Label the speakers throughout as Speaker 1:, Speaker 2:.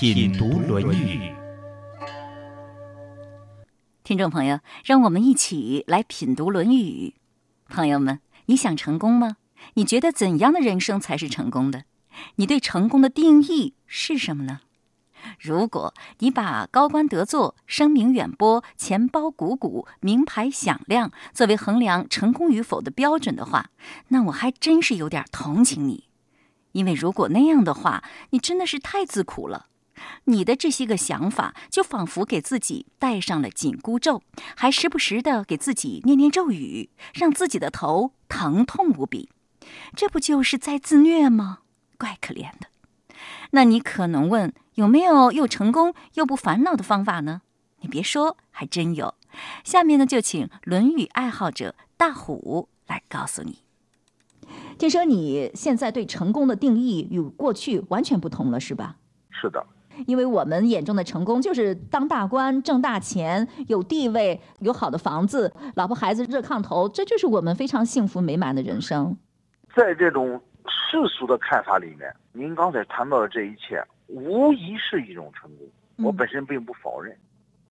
Speaker 1: 品读《论语》。
Speaker 2: 听众朋友，让我们一起来品读《论语》。朋友们，你想成功吗？你觉得怎样的人生才是成功的？你对成功的定义是什么呢？如果你把高官得坐、声名远播、钱包鼓鼓、名牌响亮作为衡量成功与否的标准的话，那我还真是有点同情你。因为如果那样的话，你真的是太自苦了。你的这些个想法，就仿佛给自己戴上了紧箍咒，还时不时的给自己念念咒语，让自己的头疼痛无比。这不就是在自虐吗？怪可怜的。那你可能问，有没有又成功又不烦恼的方法呢？你别说，还真有。下面呢，就请《论语》爱好者大虎来告诉你。听说你现在对成功的定义与过去完全不同了，是吧？
Speaker 3: 是的。
Speaker 2: 因为我们眼中的成功就是当大官、挣大钱、有地位、有好的房子、老婆孩子热炕头，这就是我们非常幸福美满的人生。
Speaker 3: 在这种世俗的看法里面，您刚才谈到的这一切，无疑是一种成功。我本身并不否认，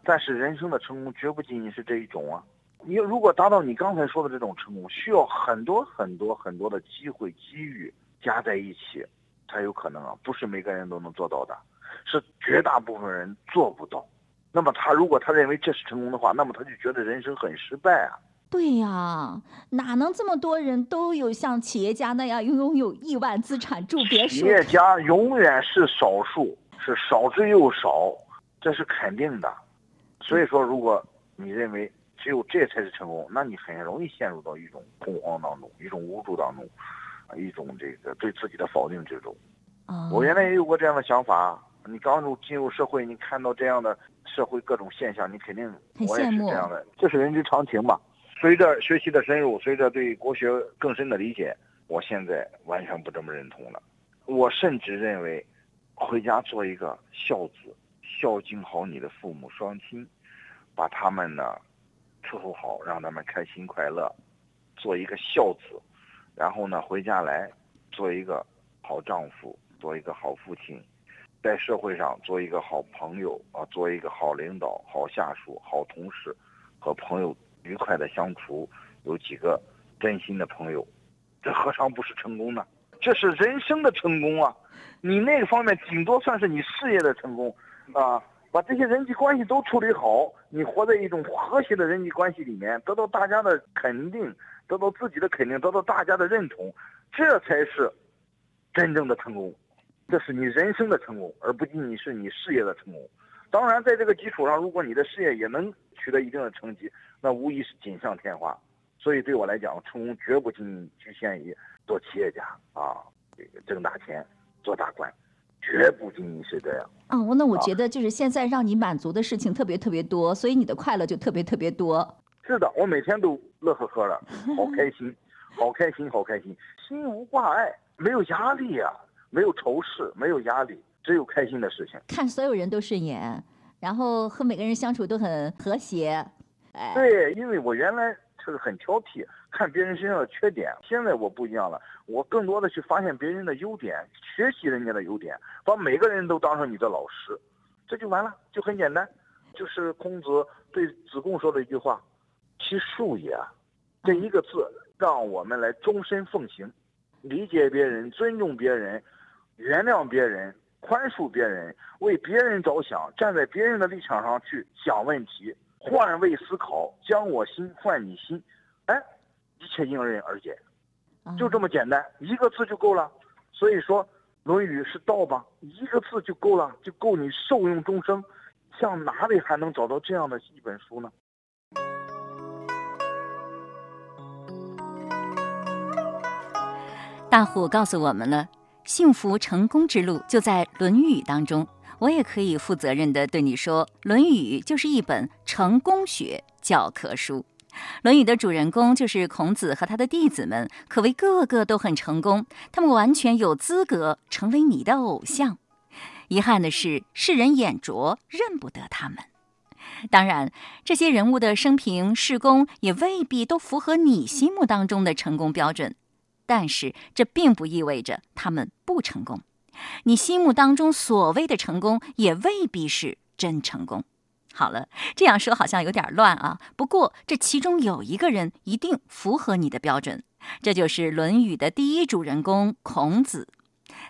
Speaker 3: 但是人生的成功绝不仅仅是这一种啊！你如果达到你刚才说的这种成功，需要很多很多很多的机会机遇加在一起，才有可能啊！不是每个人都能做到的。是绝大部分人做不到，那么他如果他认为这是成功的话，那么他就觉得人生很失败啊。
Speaker 2: 对呀，哪能这么多人都有像企业家那样拥有亿万资产住别墅？
Speaker 3: 企业家永远是少数，是少之又少，这是肯定的。所以说，如果你认为只有这才是成功，那你很容易陷入到一种恐慌当中，一种无助当中，一种这个对自己的否定之中。我原来也有过这样的想法。你刚入进入社会，你看到这样的社会各种现象，你肯定我也是这样的，这是人之常情嘛。随着学习的深入，随着对国学更深的理解，我现在完全不这么认同了。我甚至认为，回家做一个孝子，孝敬好你的父母双亲，把他们呢伺候好，让他们开心快乐，做一个孝子，然后呢回家来做一个好丈夫，做一个好父亲。在社会上做一个好朋友啊，做一个好领导、好下属、好同事，和朋友愉快的相处，有几个真心的朋友，这何尝不是成功呢？这是人生的成功啊！你那个方面顶多算是你事业的成功，啊，把这些人际关系都处理好，你活在一种和谐的人际关系里面，得到大家的肯定，得到自己的肯定，得到大家的认同，这才是真正的成功。这是你人生的成功，而不仅仅是你事业的成功。当然，在这个基础上，如果你的事业也能取得一定的成绩，那无疑是锦上添花。所以，对我来讲，成功绝不仅仅局限于做企业家啊，这个挣大钱、做大官，绝不仅仅是这样。
Speaker 2: 嗯，那我觉得就是现在让你满足的事情特别特别多，所以你的快乐就特别特别多。
Speaker 3: 是的，我每天都乐呵呵的，好开心，好开心，好开心，心无挂碍，没有压力呀。没有仇视，没有压力，只有开心的事情。
Speaker 2: 看所有人都顺眼，然后和每个人相处都很和谐。
Speaker 3: 哎，对，因为我原来就是很挑剔，看别人身上的缺点。现在我不一样了，我更多的去发现别人的优点，学习人家的优点，把每个人都当成你的老师，这就完了，就很简单。就是孔子对子贡说的一句话：“其恕也。”这一个字，让我们来终身奉行，理解别人，尊重别人。原谅别人，宽恕别人，为别人着想，站在别人的立场上去想问题，换位思考，将我心换你心，哎，一切迎刃而解，就这么简单，一个字就够了。所以说，《论语》是道吧？一个字就够了，就够你受用终生。像哪里还能找到这样的一本书呢？
Speaker 2: 大虎告诉我们了。幸福成功之路就在《论语》当中，我也可以负责任地对你说，《论语》就是一本成功学教科书。《论语》的主人公就是孔子和他的弟子们，可谓个个都很成功，他们完全有资格成为你的偶像。遗憾的是，世人眼拙，认不得他们。当然，这些人物的生平事功也未必都符合你心目当中的成功标准，但是这并不意味着他们不成功。你心目当中所谓的成功，也未必是真成功。好了，这样说好像有点乱啊。不过这其中有一个人一定符合你的标准，这就是《论语》的第一主人公孔子。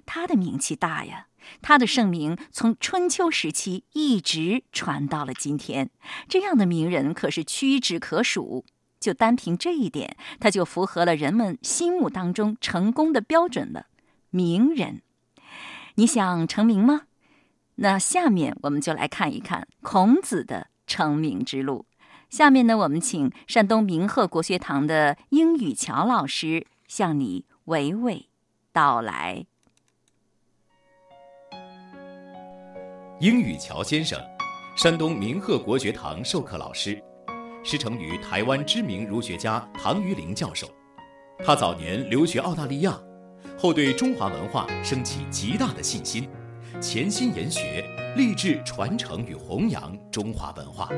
Speaker 2: 他的名气大呀，他的盛名从春秋时期一直传到了今天。这样的名人可是屈指可数。就单凭这一点，他就符合了人们心目当中成功的标准了。名人。你想成名吗？那下面我们就来看一看孔子的成名之路。下面呢，我们请山东明鹤国学堂的英语乔老师向你娓娓道来。
Speaker 4: 英语乔先生，山东明鹤国学堂授课老师，师承于台湾知名儒学家唐于龄教授。他早年留学澳大利亚。后对中华文化升起极大的信心，潜心研学，立志传承与弘扬中华文化。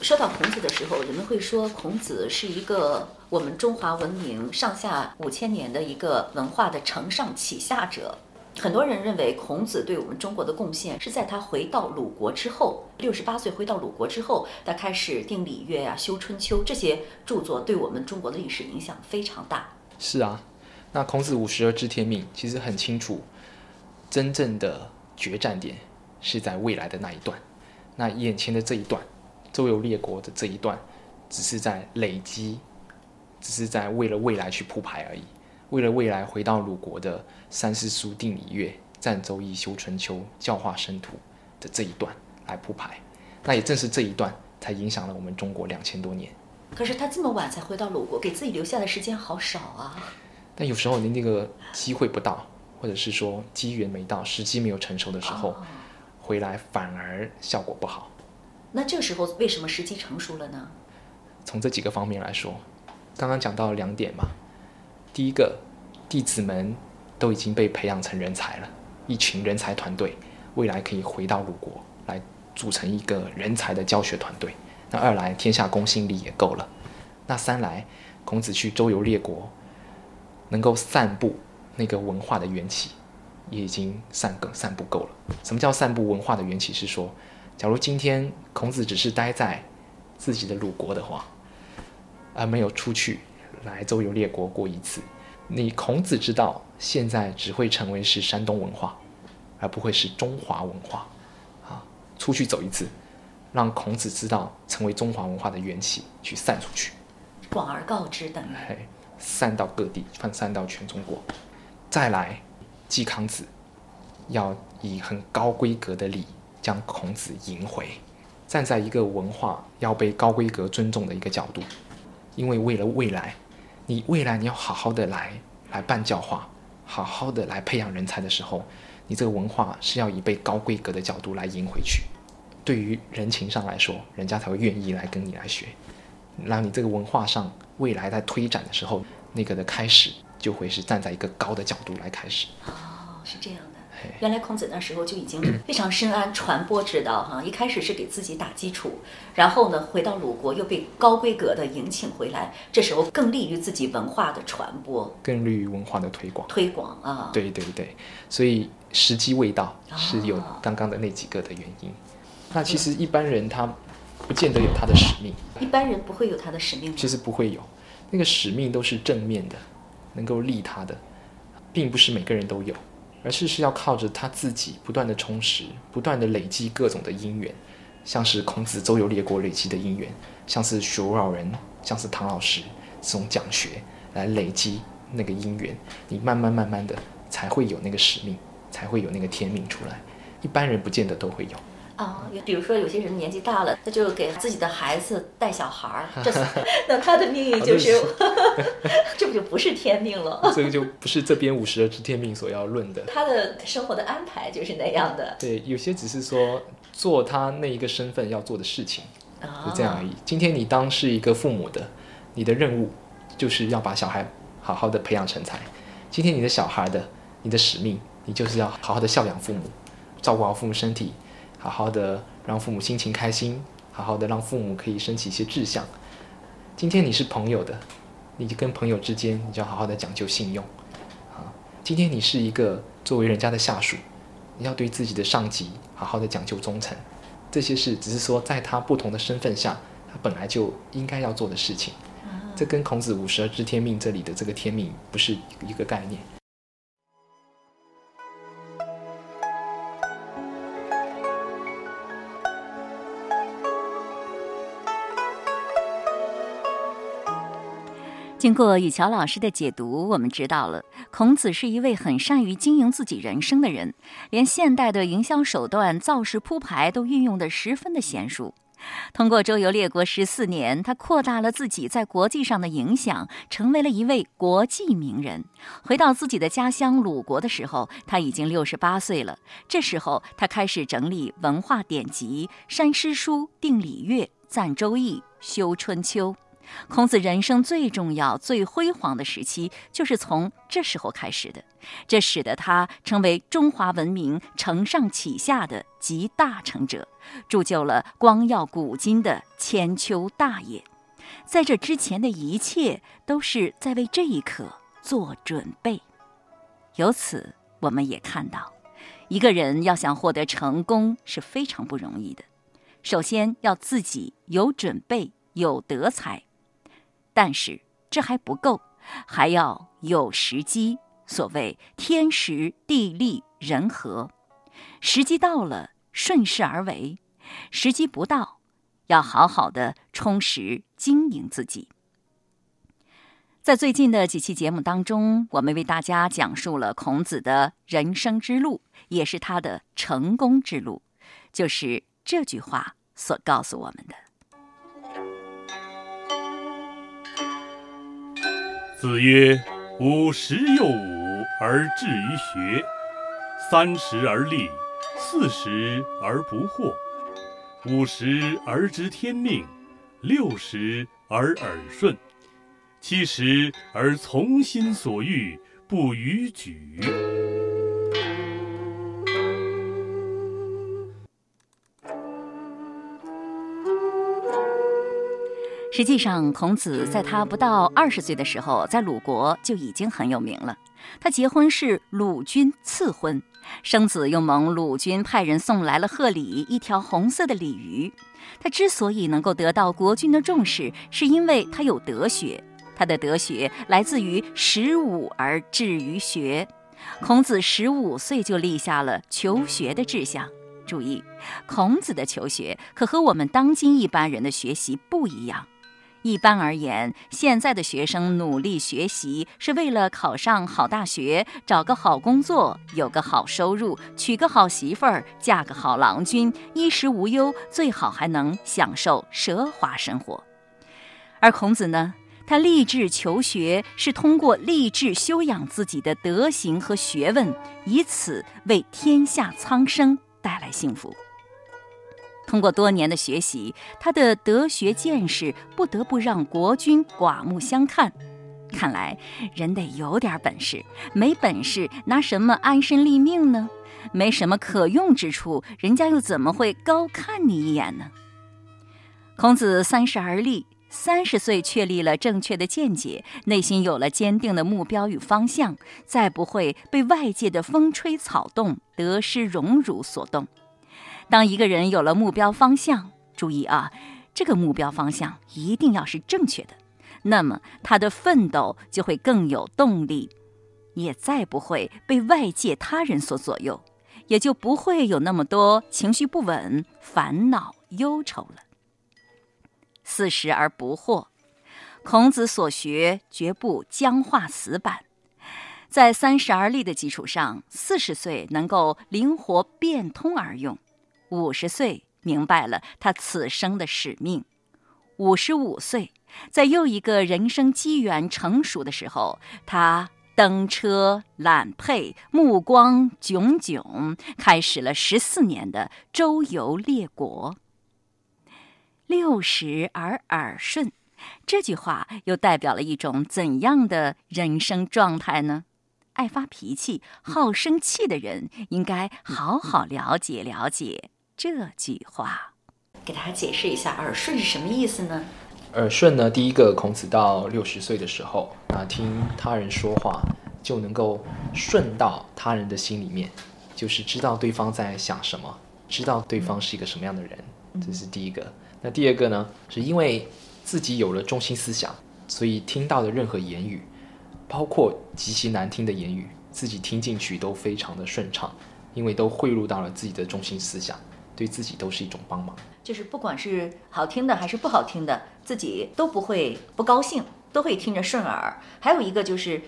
Speaker 2: 说到孔子的时候，人们会说孔子是一个我们中华文明上下五千年的一个文化的承上启下者。很多人认为孔子对我们中国的贡献是在他回到鲁国之后，六十八岁回到鲁国之后，他开始定礼乐啊，修春秋这些著作，对我们中国的历史影响非常大。
Speaker 5: 是啊，那孔子五十而知天命，其实很清楚，真正的决战点是在未来的那一段。那眼前的这一段，周游列国的这一段，只是在累积，只是在为了未来去铺排而已。为了未来回到鲁国的三思书定礼乐赞周易修春秋教化生徒的这一段来铺排，那也正是这一段才影响了我们中国两千多年。
Speaker 2: 可是他这么晚才回到鲁国，给自己留下的时间好少啊。
Speaker 5: 但有时候你那个机会不到，或者是说机缘没到，时机没有成熟的时候，回来反而效果不好。
Speaker 2: 那这时候为什么时机成熟了呢？
Speaker 5: 从这几个方面来说，刚刚讲到两点嘛。第一个，弟子们都已经被培养成人才了，一群人才团队，未来可以回到鲁国来组成一个人才的教学团队。那二来，天下公信力也够了。那三来，孔子去周游列国，能够散布那个文化的缘起，也已经散更散布够了。什么叫散布文化的缘起？是说，假如今天孔子只是待在自己的鲁国的话，而没有出去。来周游列国过一次，你孔子之道，现在只会成为是山东文化，而不会是中华文化，啊，出去走一次，让孔子知道成为中华文化的缘起，去散出去，
Speaker 2: 广而告之等。于，
Speaker 5: 散到各地，放散到全中国，再来季康子，要以很高规格的礼将孔子迎回，站在一个文化要被高规格尊重的一个角度，因为为了未来。你未来你要好好的来来办教化，好好的来培养人才的时候，你这个文化是要以被高规格的角度来赢回去。对于人情上来说，人家才会愿意来跟你来学。让你这个文化上未来在推展的时候，那个的开始就会是站在一个高的角度来开始。
Speaker 2: 哦，是这样。原来孔子那时候就已经 非常深谙传播之道哈，一开始是给自己打基础，然后呢回到鲁国又被高规格的迎请回来，这时候更利于自己文化的传播，
Speaker 5: 更利于文化的推广。
Speaker 2: 推广啊，
Speaker 5: 对对对，所以时机未到是有刚刚的那几个的原因。那其实一般人他不见得有他的使命，
Speaker 2: 一般人不会有他的使命，
Speaker 5: 其实不会有，那个使命都是正面的，能够利他的，并不是每个人都有。而是是要靠着他自己不断的充实，不断的累积各种的因缘，像是孔子周游列国累积的因缘，像是徐老人，像是唐老师这种讲学来累积那个因缘，你慢慢慢慢的才会有那个使命，才会有那个天命出来。一般人不见得都会有。
Speaker 2: 啊，比如说有些人年纪大了，他就给自己的孩子带小孩儿，这那他的命运就是，这不就不是天命了？
Speaker 5: 这个就不是这边五十而知天命所要论的。
Speaker 2: 他的生活的安排就是那样的。
Speaker 5: 对，有些只是说做他那一个身份要做的事情，就这样而已。今天你当是一个父母的，你的任务就是要把小孩好好的培养成才。今天你的小孩的，你的使命，你就是要好好的孝养父母，照顾好父母身体。好好的让父母心情开心，好好的让父母可以升起一些志向。今天你是朋友的，你就跟朋友之间，你就要好好的讲究信用。啊，今天你是一个作为人家的下属，你要对自己的上级好好的讲究忠诚。这些事只是说在他不同的身份下，他本来就应该要做的事情。这跟孔子五十而知天命这里的这个天命不是一个概念。
Speaker 2: 经过雨桥老师的解读，我们知道了孔子是一位很善于经营自己人生的人，连现代的营销手段造势铺排都运用得十分的娴熟。通过周游列国十四年，他扩大了自己在国际上的影响，成为了一位国际名人。回到自己的家乡鲁国的时候，他已经六十八岁了。这时候，他开始整理文化典籍，删诗书，定礼乐，赞周易，修春秋。孔子人生最重要、最辉煌的时期，就是从这时候开始的。这使得他成为中华文明承上启下的集大成者，铸就了光耀古今的千秋大业。在这之前的一切，都是在为这一刻做准备。由此，我们也看到，一个人要想获得成功是非常不容易的。首先要自己有准备、有德才。但是这还不够，还要有时机。所谓天时地利人和，时机到了，顺势而为；时机不到，要好好的充实经营自己。在最近的几期节目当中，我们为大家讲述了孔子的人生之路，也是他的成功之路，就是这句话所告诉我们的。
Speaker 6: 子曰：“五十又五而志于学，三十而立，四十而不惑，五十而知天命，六十而耳顺，七十而从心所欲，不逾矩。”
Speaker 2: 实际上，孔子在他不到二十岁的时候，在鲁国就已经很有名了。他结婚是鲁君赐婚，生子又蒙鲁君派人送来了贺礼一条红色的鲤鱼。他之所以能够得到国君的重视，是因为他有德学。他的德学来自于十五而志于学。孔子十五岁就立下了求学的志向。注意，孔子的求学可和我们当今一般人的学习不一样。一般而言，现在的学生努力学习是为了考上好大学，找个好工作，有个好收入，娶个好媳妇儿，嫁个好郎君，衣食无忧，最好还能享受奢华生活。而孔子呢，他立志求学是通过立志修养自己的德行和学问，以此为天下苍生带来幸福。通过多年的学习，他的德学见识不得不让国君刮目相看。看来人得有点本事，没本事拿什么安身立命呢？没什么可用之处，人家又怎么会高看你一眼呢？孔子三十而立，三十岁确立了正确的见解，内心有了坚定的目标与方向，再不会被外界的风吹草动、得失荣辱所动。当一个人有了目标方向，注意啊，这个目标方向一定要是正确的，那么他的奋斗就会更有动力，也再不会被外界他人所左右，也就不会有那么多情绪不稳、烦恼忧愁了。四十而不惑，孔子所学绝不僵化死板，在三十而立的基础上，四十岁能够灵活变通而用。五十岁明白了他此生的使命，五十五岁，在又一个人生机缘成熟的时候，他登车揽辔，目光炯炯，开始了十四年的周游列国。六十而耳顺，这句话又代表了一种怎样的人生状态呢？爱发脾气、好生气的人，应该好好了解了解这句话。给大家解释一下，耳顺是什么意思呢？
Speaker 5: 耳顺呢，第一个，孔子到六十岁的时候，啊，听他人说话就能够顺到他人的心里面，就是知道对方在想什么，知道对方是一个什么样的人，这是第一个。那第二个呢，是因为自己有了中心思想，所以听到的任何言语，包括极其难听的言语，自己听进去都非常的顺畅，因为都汇入到了自己的中心思想，对自己都是一种帮忙。
Speaker 2: 就是不管是好听的还是不好听的，自己都不会不高兴，都会听着顺耳。还有一个就是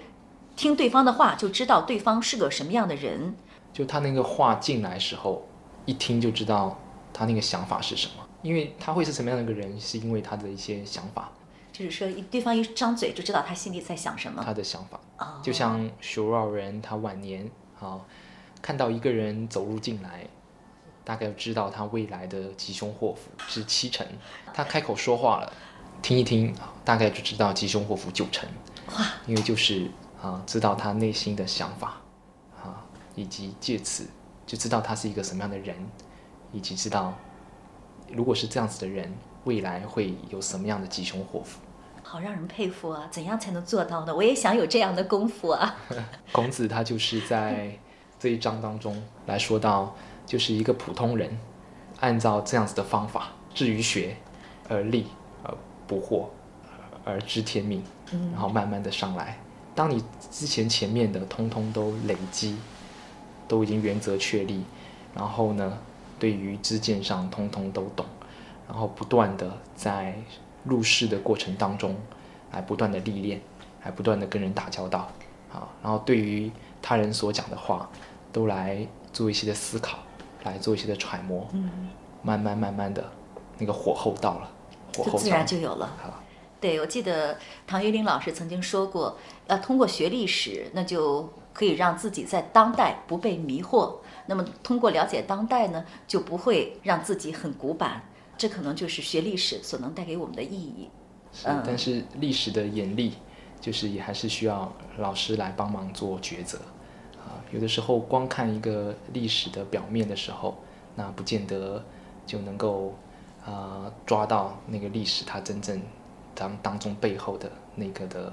Speaker 2: 听对方的话，就知道对方是个什么样的人。
Speaker 5: 就他那个话进来时候，一听就知道他那个想法是什么。因为他会是什么样的一个人，是因为他的一些想法。
Speaker 2: 就是说，一对方一张嘴就知道他心里在想什么。
Speaker 5: 他的想法，就像徐老人，他晚年啊，看到一个人走入进来，大概知道他未来的吉凶祸福是七成。他开口说话了，听一听，大概就知道吉凶祸福九成。哇！因为就是啊，知道他内心的想法啊，以及借此就知道他是一个什么样的人，以及知道。如果是这样子的人，未来会有什么样的吉凶祸福？
Speaker 2: 好让人佩服啊！怎样才能做到呢？我也想有这样的功夫啊！
Speaker 5: 孔子他就是在这一章当中来说到，就是一个普通人，按照这样子的方法，至于学而立而不惑而知天命，然后慢慢的上来。当你之前前面的通通都累积，都已经原则确立，然后呢？对于知见上通通都懂，然后不断的在入世的过程当中，来不断的历练，还不断的跟人打交道，啊，然后对于他人所讲的话，都来做一些的思考，来做一些的揣摩，嗯，慢慢慢慢的，那个火候到了，火候
Speaker 2: 自然就有了。对，我记得唐玉林老师曾经说过，要通过学历史，那就可以让自己在当代不被迷惑。那么，通过了解当代呢，就不会让自己很古板。这可能就是学历史所能带给我们的意义。
Speaker 5: 嗯，但是历史的眼力，就是也还是需要老师来帮忙做抉择。啊，有的时候光看一个历史的表面的时候，那不见得就能够啊抓到那个历史它真正当当中背后的那个的。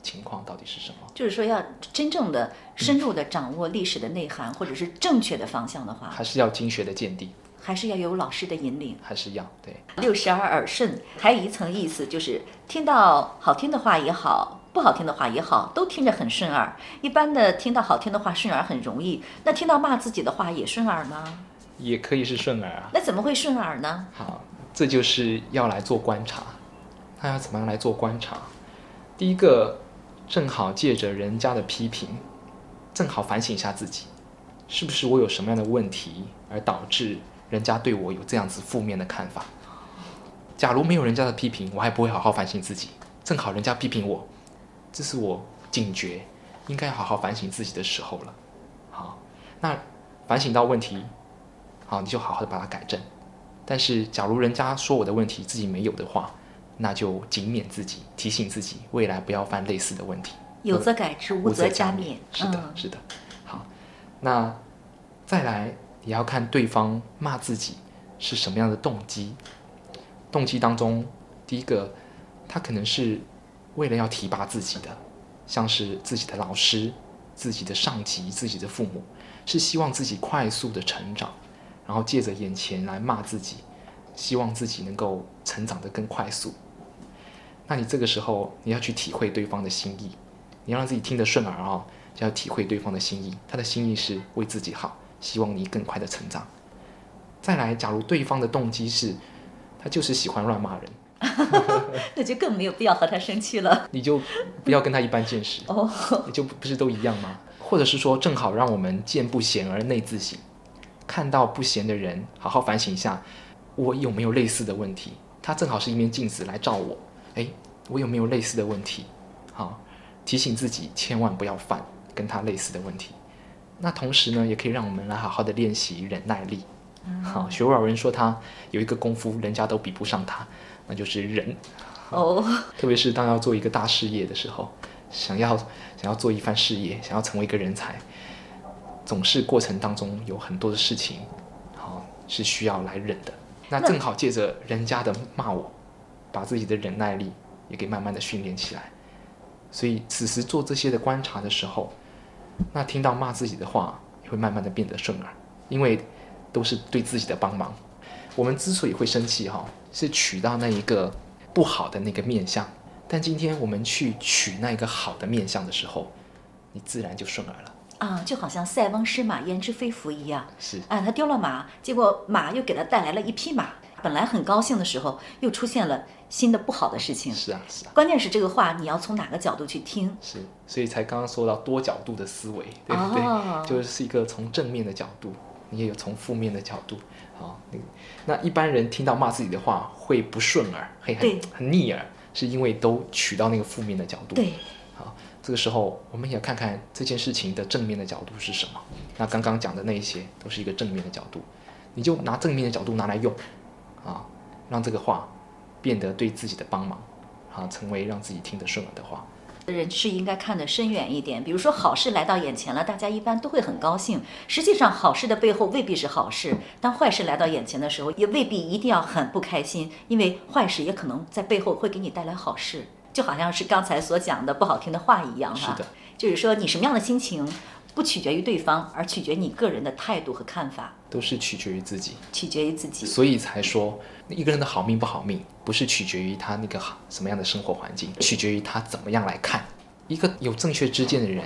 Speaker 5: 情况到底是什么？
Speaker 2: 就是说，要真正的深入的掌握历史的内涵，或者是正确的方向的话，
Speaker 5: 还是要经学的见地，
Speaker 2: 还是要有老师的引领，
Speaker 5: 还是要对。
Speaker 2: 六十而耳顺，还有一层意思，就是听到好听的话也好，不好听的话也好，都听着很顺耳。一般的听到好听的话顺耳很容易，那听到骂自己的话也顺耳吗？
Speaker 5: 也可以是顺耳啊。
Speaker 2: 那怎么会顺耳呢？
Speaker 5: 好，这就是要来做观察。那要怎么样来做观察？第一个。正好借着人家的批评，正好反省一下自己，是不是我有什么样的问题，而导致人家对我有这样子负面的看法？假如没有人家的批评，我还不会好好反省自己。正好人家批评我，这是我警觉，应该好好反省自己的时候了。好，那反省到问题，好，你就好好的把它改正。但是，假如人家说我的问题自己没有的话，那就警勉自己，提醒自己，未来不要犯类似的问题。
Speaker 2: 有则改之，无则加勉。
Speaker 5: 是的，是的。好，那再来也要看对方骂自己是什么样的动机。动机当中，第一个，他可能是为了要提拔自己的，像是自己的老师、自己的上级、自己的父母，是希望自己快速的成长，然后借着眼前来骂自己，希望自己能够成长得更快速。那你这个时候，你要去体会对方的心意，你要让自己听得顺耳啊，就要体会对方的心意。他的心意是为自己好，希望你更快的成长。再来，假如对方的动机是，他就是喜欢乱骂人，
Speaker 2: 那就更没有必要和他生气了。
Speaker 5: 你就不要跟他一般见识哦，你就不是都一样吗？或者是说，正好让我们见不贤而内自省，看到不贤的人，好好反省一下，我有没有类似的问题？他正好是一面镜子来照我，哎，我有没有类似的问题？好，提醒自己千万不要犯跟他类似的问题。那同时呢，也可以让我们来好好的练习忍耐力。好，学老人说他有一个功夫，人家都比不上他，那就是忍。
Speaker 2: 哦，
Speaker 5: 特别是当要做一个大事业的时候，想要想要做一番事业，想要成为一个人才，总是过程当中有很多的事情，好是需要来忍的。那正好借着人家的骂我，把自己的忍耐力也给慢慢的训练起来。所以此时做这些的观察的时候，那听到骂自己的话，也会慢慢的变得顺耳，因为都是对自己的帮忙。我们之所以会生气哈，是取到那一个不好的那个面相，但今天我们去取那一个好的面相的时候，你自然就顺耳了。
Speaker 2: 啊，就好像塞翁失马焉知非福一样。
Speaker 5: 是
Speaker 2: 啊，他丢了马，结果马又给他带来了一匹马。本来很高兴的时候，又出现了新的不好的事情。
Speaker 5: 是啊是啊
Speaker 2: 关键是这个话你要从哪个角度去听？
Speaker 5: 是，所以才刚刚说到多角度的思维，对不对？
Speaker 2: 哦
Speaker 5: 就是一个从正面的角度，你也有从负面的角度。好，那那一般人听到骂自己的话会不顺耳，会
Speaker 2: 对
Speaker 5: 很很逆耳，是因为都取到那个负面的角度。
Speaker 2: 对，
Speaker 5: 好，这个时候我们也看看这件事情的正面的角度是什么。那刚刚讲的那一些都是一个正面的角度，你就拿正面的角度拿来用，啊，让这个话变得对自己的帮忙，啊，成为让自己听得顺耳的话。
Speaker 2: 人是应该看得深远一点。比如说好事来到眼前了，大家一般都会很高兴。实际上，好事的背后未必是好事。当坏事来到眼前的时候，也未必一定要很不开心，因为坏事也可能在背后会给你带来好事。就好像是刚才所讲的不好听的话一样哈、
Speaker 5: 是的，
Speaker 2: 就是说你什么样的心情，不取决于对方，而取决于你个人的态度和看法，
Speaker 5: 都是取决于自己，
Speaker 2: 取决于自己。
Speaker 5: 所以才说一个人的好命不好命，不是取决于他那个好什么样的生活环境，取决于他怎么样来看。一个有正确之见的人，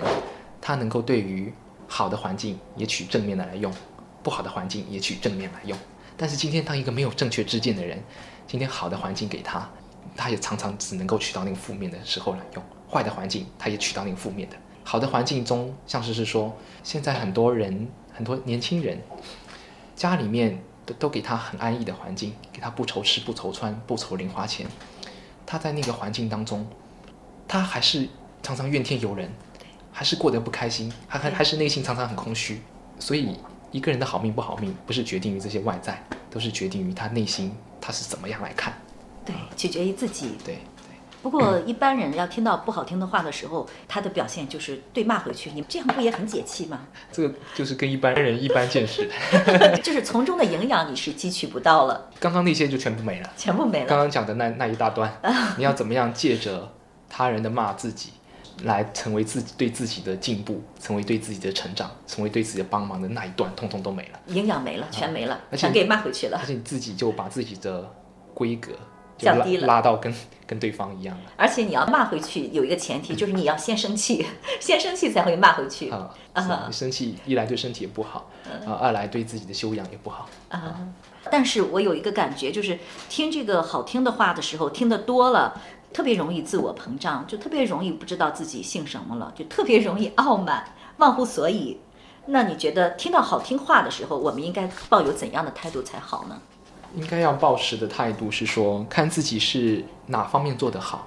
Speaker 5: 他能够对于好的环境也取正面的来用，不好的环境也取正面来用。但是今天当一个没有正确之见的人，今天好的环境给他，他也常常只能够取到那个负面的时候来用；坏的环境，他也取到那个负面的。好的环境中，像是是说，现在很多人，很多年轻人，家里面都都给他很安逸的环境，给他不愁吃不愁穿不愁零花钱，他在那个环境当中，他还是常常怨天尤人，还是过得不开心，还还 还是内心常常很空虚。所以一个人的好命不好命，不是决定于这些外在，都是决定于他内心他是怎么样来看。
Speaker 2: 对，取决于自己。
Speaker 5: 对，
Speaker 2: 不过一般人要听到不好听的话的时候，他的表现就是对骂回去。你这样不也很解气吗？
Speaker 5: 这个就是跟一般人一般见识。
Speaker 2: 就是从中的营养你是汲取不到了，
Speaker 5: 刚刚那些就全部没了。
Speaker 2: 全部没了。
Speaker 5: 刚刚讲的那那一大段，你要怎么样借着他人的骂自己，来成为自己对自己的进步，成为对自己的成长，成为对自己的帮忙的那一段，通通都没了。
Speaker 2: 营养没了，全没了，全给骂回去了
Speaker 5: 而。且你自己就把自己的规格就拉
Speaker 2: 降低了
Speaker 5: 拉到跟 跟对方一样了
Speaker 2: 而且你要骂回去，有一个前提就是你要先生气，先生气才会骂回去。
Speaker 5: 啊。
Speaker 2: 啊
Speaker 5: 你生气一来对身体也不好，啊，二来对自己的修养也不好。
Speaker 2: 啊，但是我有一个感觉，就是听这个好听的话的时候，听得多了，特别容易自我膨胀，就特别容易不知道自己姓什么了，就特别容易傲慢、忘乎所以。那你觉得听到好听话的时候，我们应该抱有怎样的态度才好呢？
Speaker 5: 应该要抱持的态度是说，看自己是哪方面做得好，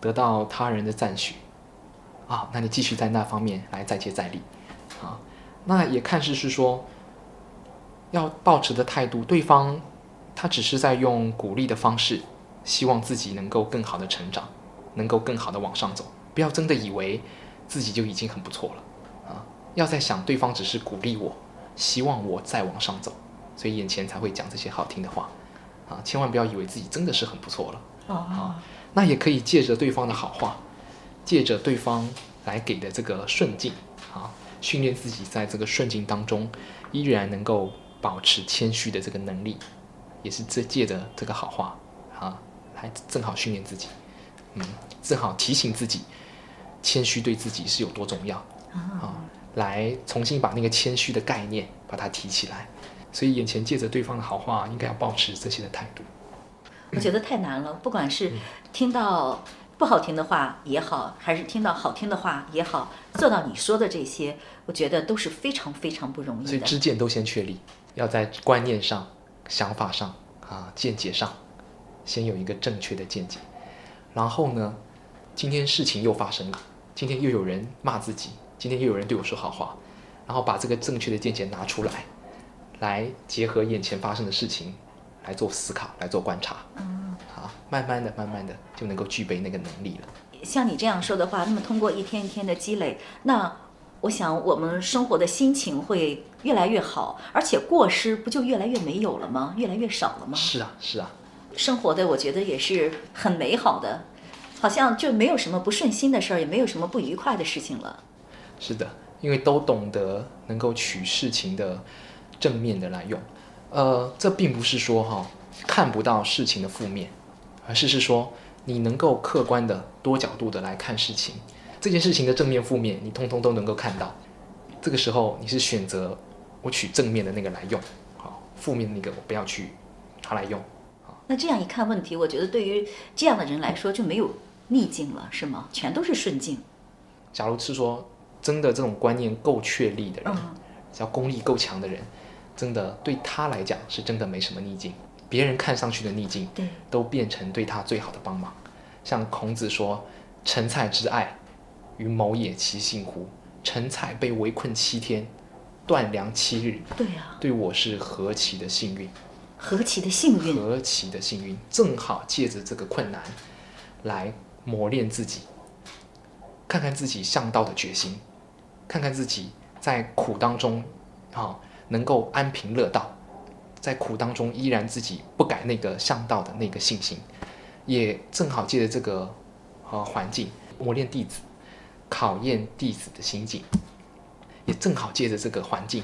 Speaker 5: 得到他人的赞许，啊，那你继续在那方面来再接再厉，啊，那也看似是说，要抱持的态度，对方他只是在用鼓励的方式，希望自己能够更好的成长，能够更好的往上走，不要真的以为自己就已经很不错了，啊，要在想对方只是鼓励我，希望我再往上走。所以眼前才会讲这些好听的话，啊，千万不要以为自己真的是很不错了。
Speaker 2: 啊，
Speaker 5: 那也可以借着对方的好话，借着对方来给的这个顺境，啊，训练自己在这个顺境当中，依然能够保持谦虚的这个能力，也是这借着这个好话，啊，来正好训练自己，嗯，正好提醒自己，谦虚对自己是有多重要，啊，来重新把那个谦虚的概念把它提起来。所以眼前借着对方的好话，应该要保持这些的态度。
Speaker 2: 我觉得太难了，不管是听到不好听的话也好，还是听到好听的话也好，做到你说的这些，我觉得都是非常非常不容易的。
Speaker 5: 所以知见都先确立，要在观念上、想法上啊、见解上，先有一个正确的见解。然后呢，今天事情又发生了，今天又有人骂自己，今天又有人对我说好话，然后把这个正确的见解拿出来，来结合眼前发生的事情来做思考，来做观察。
Speaker 2: 嗯，
Speaker 5: 好，慢慢的、慢慢的就能够具备那个能力了。
Speaker 2: 像你这样说的话，那么通过一天一天的积累，那我想我们生活的心情会越来越好，而且过失不就越来越没有了吗？越来越少了吗？
Speaker 5: 是啊，是啊，
Speaker 2: 生活的我觉得也是很美好的，好像就没有什么不顺心的事儿，也没有什么不愉快的事情了。
Speaker 5: 是的，因为都懂得能够取事情的正面的来用。呃，这并不是说哈、看不到事情的负面，而是是说你能够客观的、多角度的来看事情，这件事情的正面、负面，你通通都能够看到。这个时候你是选择我取正面的那个来用，好，负面的那个我不要去拿来用。
Speaker 2: 那这样一看问题，我觉得对于这样的人来说就没有逆境了，是吗？全都是顺境。
Speaker 5: 假如是说真的这种观念够确立的人，
Speaker 2: 嗯
Speaker 5: 只要功力够强的人，真的对他来讲是真的没什么逆境，别人看上去的逆境，
Speaker 2: 对，
Speaker 5: 都变成对他最好的帮忙。像孔子说：“陈蔡之爱，于某也其幸乎？陈蔡被围困七天，断粮七日，
Speaker 2: 对啊，
Speaker 5: 对我是何其的幸运，
Speaker 2: 何其的幸运！
Speaker 5: 何其的幸运！正好借着这个困难，来磨练自己，看看自己向道的决心，看看自己在苦当中，啊，能够安贫乐道，在苦当中依然自己不改那个向道的那个信心，也正好借着这个呃环境磨练弟子，考验弟子的心境，也正好借着这个环境，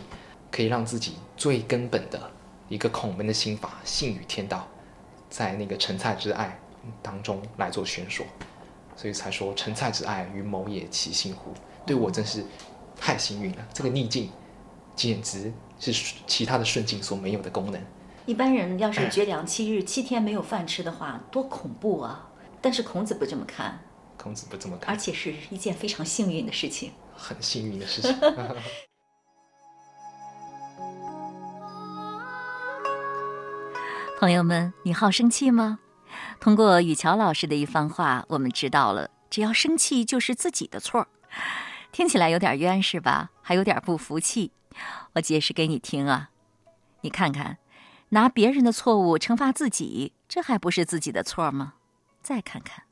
Speaker 5: 可以让自己最根本的一个孔门的心法信与天道，在那个陈蔡之爱当中来做宣说，所以才说陈蔡之爱于某也其幸乎？对我真是太幸运了，这个逆境简直是其他的顺境所没有的功能。
Speaker 2: 一般人要是绝粮七日，七天没有饭吃的话，多恐怖啊！但是孔子不这么看，
Speaker 5: 孔子不这么看而，
Speaker 2: 且是一件非常幸运的事情。
Speaker 5: 很幸运的事情。
Speaker 2: 朋友们，你好生气吗？通过雨乔老师的一番话，我们知道了，只要生气就是自己的错儿。听起来有点冤是吧？还有点不服气。我解释给你听啊，你看看，拿别人的错误惩罚自己，这还不是自己的错吗？再看看，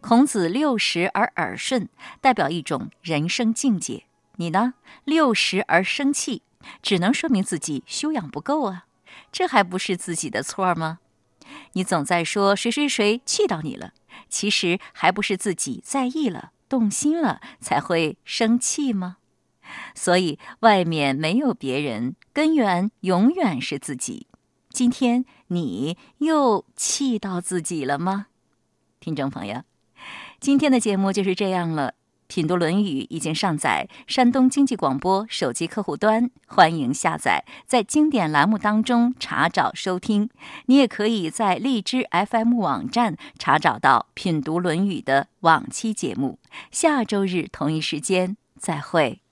Speaker 2: 孔子六十而耳顺，代表一种人生境界。你呢？六十而生气，只能说明自己修养不够啊。这还不是自己的错吗？你总在说谁谁谁气到你了，其实还不是自己在意了、动心了才会生气吗？所以外面没有别人，根源永远是自己。今天你又气到自己了吗？听众朋友，今天的节目就是这样了。品读《论语》已经上载山东经济广播手机客户端，欢迎下载，在经典栏目当中查找收听。你也可以在荔枝 FM 网站查找到《品读论语》的往期节目。下周日同一时间再会。